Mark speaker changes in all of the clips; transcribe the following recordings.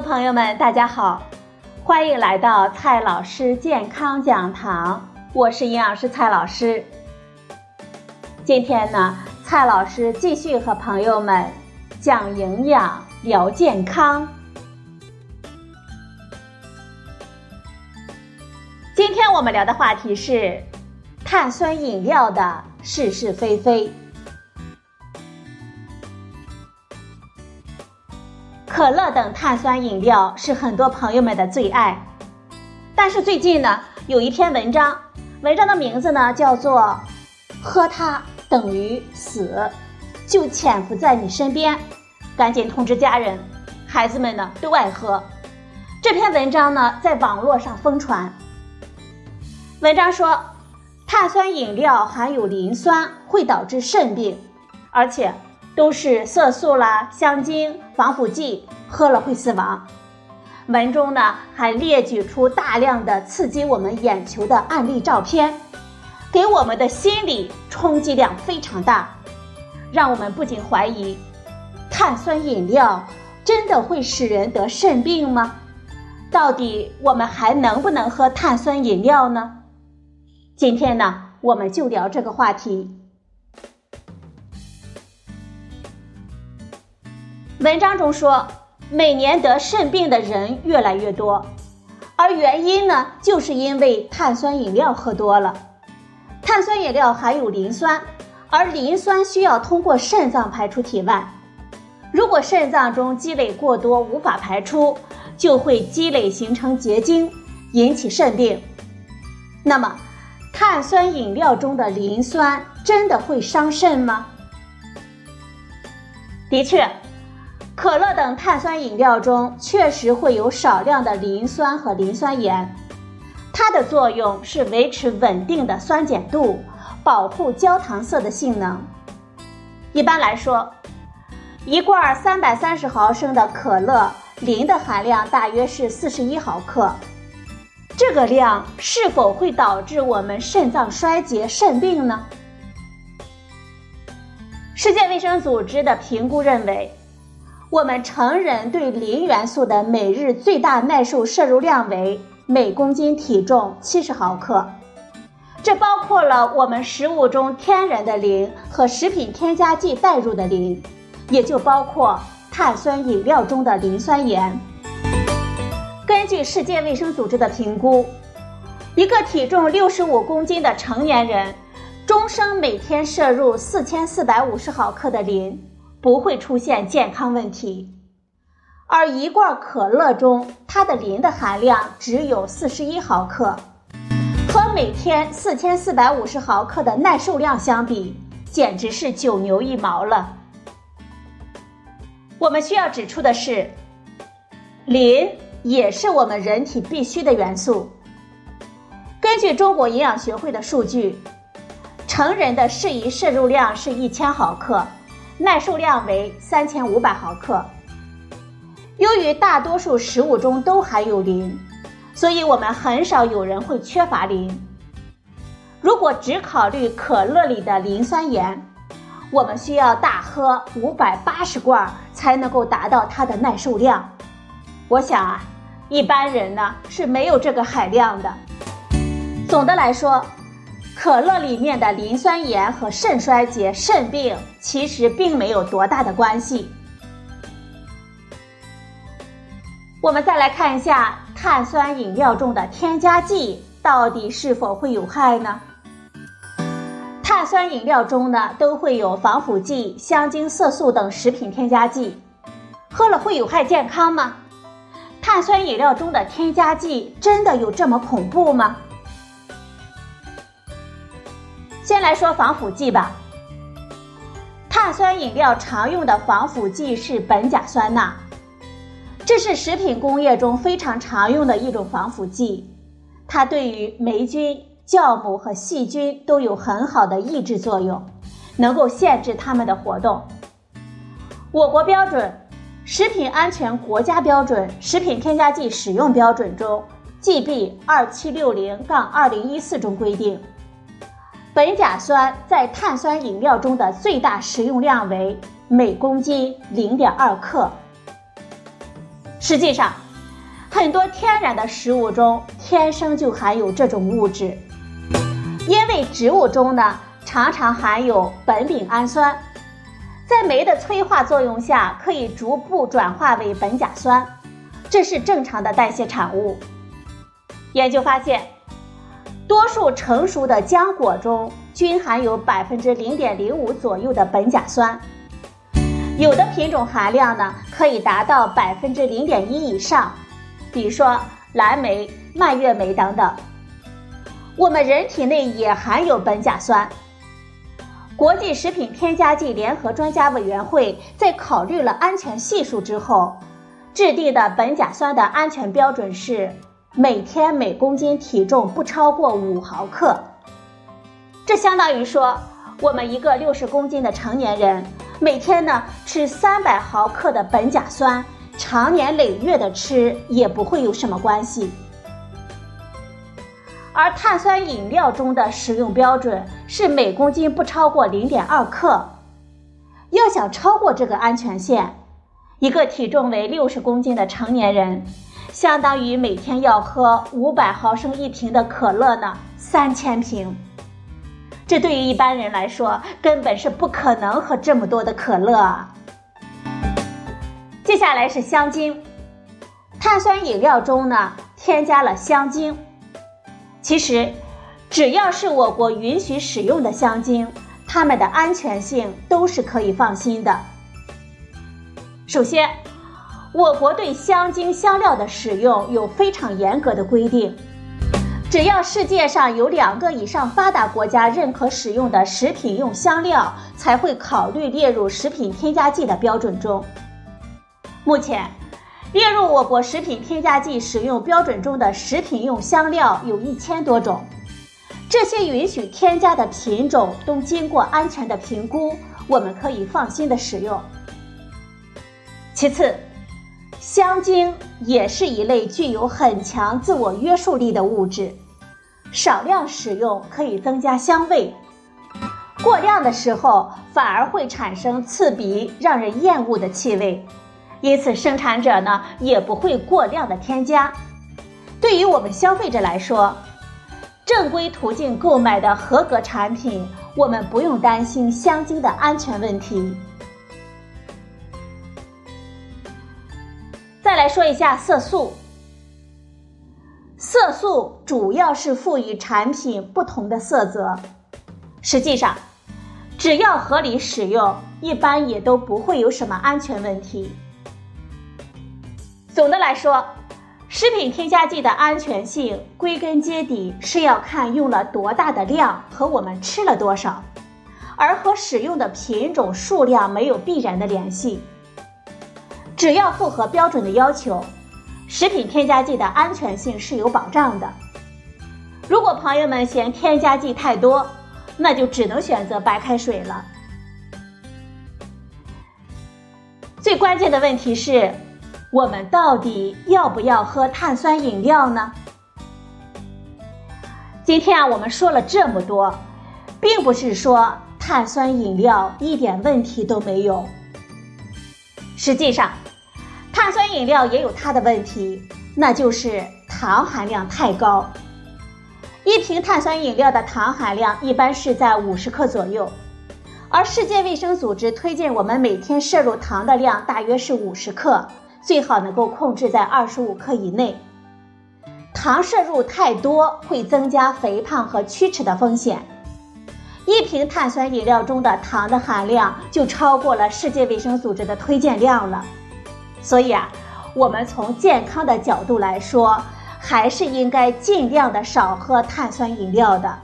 Speaker 1: 朋友们，大家好，欢迎来到蔡老师健康讲堂，我是营养师蔡老师。今天呢，蔡老师继续和朋友们讲营养、聊健康。今天我们聊的话题是碳酸饮料的是是非非。可乐等碳酸饮料是很多朋友们的最爱，但是最近呢，有一篇文章，文章的名字呢叫做“喝它等于死”，就潜伏在你身边，赶紧通知家人，孩子们呢都爱喝。这篇文章呢在网络上疯传。文章说，碳酸饮料含有磷酸，会导致肾病，而且。都是色素啦、香精、防腐剂，喝了会死亡。文中呢还列举出大量的刺激我们眼球的案例照片，给我们的心理冲击量非常大，让我们不禁怀疑：碳酸饮料真的会使人得肾病吗？到底我们还能不能喝碳酸饮料呢？今天呢，我们就聊这个话题。文章中说，每年得肾病的人越来越多，而原因呢，就是因为碳酸饮料喝多了。碳酸饮料含有磷酸，而磷酸需要通过肾脏排出体外。如果肾脏中积累过多无法排出，就会积累形成结晶，引起肾病。那么，碳酸饮料中的磷酸真的会伤肾吗？的确。可乐等碳酸饮料中确实会有少量的磷酸和磷酸盐，它的作用是维持稳定的酸碱度，保护焦糖色的性能。一般来说，一罐三百三十毫升的可乐，磷的含量大约是四十一毫克。这个量是否会导致我们肾脏衰竭、肾病呢？世界卫生组织的评估认为。我们成人对磷元素的每日最大耐受摄入量为每公斤体重七十毫克，这包括了我们食物中天然的磷和食品添加剂带入的磷，也就包括碳酸饮料中的磷酸盐。根据世界卫生组织的评估，一个体重六十五公斤的成年人，终生每天摄入四千四百五十毫克的磷。不会出现健康问题，而一罐可乐中它的磷的含量只有四十一毫克，和每天四千四百五十毫克的耐受量相比，简直是九牛一毛了。我们需要指出的是，磷也是我们人体必需的元素。根据中国营养学会的数据，成人的适宜摄入量是一千毫克。耐受量为三千五百毫克。由于大多数食物中都含有磷，所以我们很少有人会缺乏磷。如果只考虑可乐里的磷酸盐，我们需要大喝五百八十罐才能够达到它的耐受量。我想啊，一般人呢是没有这个海量的。总的来说。可乐里面的磷酸盐和肾衰竭、肾病其实并没有多大的关系。我们再来看一下碳酸饮料中的添加剂到底是否会有害呢？碳酸饮料中呢都会有防腐剂、香精、色素等食品添加剂，喝了会有害健康吗？碳酸饮料中的添加剂真的有这么恐怖吗？先来说防腐剂吧。碳酸饮料常用的防腐剂是苯甲酸钠，这是食品工业中非常常用的一种防腐剂，它对于霉菌、酵母和细菌都有很好的抑制作用，能够限制它们的活动。我国标准《食品安全国家标准食品添加剂使用标准》中，GB 二七六零杠二零一四中规定。苯甲酸在碳酸饮料中的最大食用量为每公斤零点二克。实际上，很多天然的食物中天生就含有这种物质，因为植物中呢常常含有苯丙氨酸，在酶的催化作用下，可以逐步转化为苯甲酸，这是正常的代谢产物。研究发现，多数成熟的浆果中均含有百分之零点零五左右的苯甲酸，有的品种含量呢可以达到百分之零点一以上，比如说蓝莓、蔓越莓等等。我们人体内也含有苯甲酸。国际食品添加剂联合专家委员会在考虑了安全系数之后，制定的苯甲酸的安全标准是。每天每公斤体重不超过五毫克，这相当于说，我们一个六十公斤的成年人每天呢吃三百毫克的苯甲酸，长年累月的吃也不会有什么关系。而碳酸饮料中的使用标准是每公斤不超过零点二克，要想超过这个安全线，一个体重为六十公斤的成年人。相当于每天要喝五百毫升一瓶的可乐呢，三千瓶。这对于一般人来说，根本是不可能喝这么多的可乐。接下来是香精，碳酸饮料中呢添加了香精。其实，只要是我国允许使用的香精，它们的安全性都是可以放心的。首先。我国对香精香料的使用有非常严格的规定，只要世界上有两个以上发达国家认可使用的食品用香料，才会考虑列入食品添加剂的标准中。目前，列入我国食品添加剂使用标准中的食品用香料有一千多种，这些允许添加的品种都经过安全的评估，我们可以放心的使用。其次。香精也是一类具有很强自我约束力的物质，少量使用可以增加香味，过量的时候反而会产生刺鼻、让人厌恶的气味，因此生产者呢也不会过量的添加。对于我们消费者来说，正规途径购买的合格产品，我们不用担心香精的安全问题。再来说一下色素。色素主要是赋予产品不同的色泽，实际上，只要合理使用，一般也都不会有什么安全问题。总的来说，食品添加剂的安全性归根结底是要看用了多大的量和我们吃了多少，而和使用的品种数量没有必然的联系。只要符合标准的要求，食品添加剂的安全性是有保障的。如果朋友们嫌添加剂太多，那就只能选择白开水了。最关键的问题是，我们到底要不要喝碳酸饮料呢？今天啊，我们说了这么多，并不是说碳酸饮料一点问题都没有。实际上，碳酸饮料也有它的问题，那就是糖含量太高。一瓶碳酸饮料的糖含量一般是在五十克左右，而世界卫生组织推荐我们每天摄入糖的量大约是五十克，最好能够控制在二十五克以内。糖摄入太多会增加肥胖和龋齿的风险。一瓶碳酸饮料中的糖的含量就超过了世界卫生组织的推荐量了，所以啊，我们从健康的角度来说，还是应该尽量的少喝碳酸饮料的。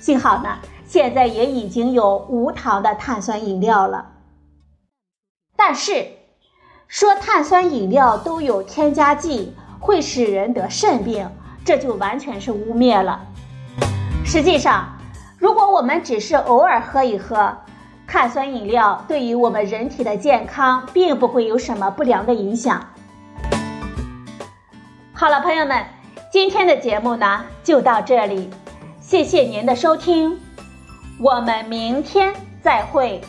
Speaker 1: 幸好呢，现在也已经有无糖的碳酸饮料了。但是，说碳酸饮料都有添加剂，会使人得肾病，这就完全是污蔑了。实际上，如果我们只是偶尔喝一喝碳酸饮料，对于我们人体的健康并不会有什么不良的影响。好了，朋友们，今天的节目呢就到这里，谢谢您的收听，我们明天再会。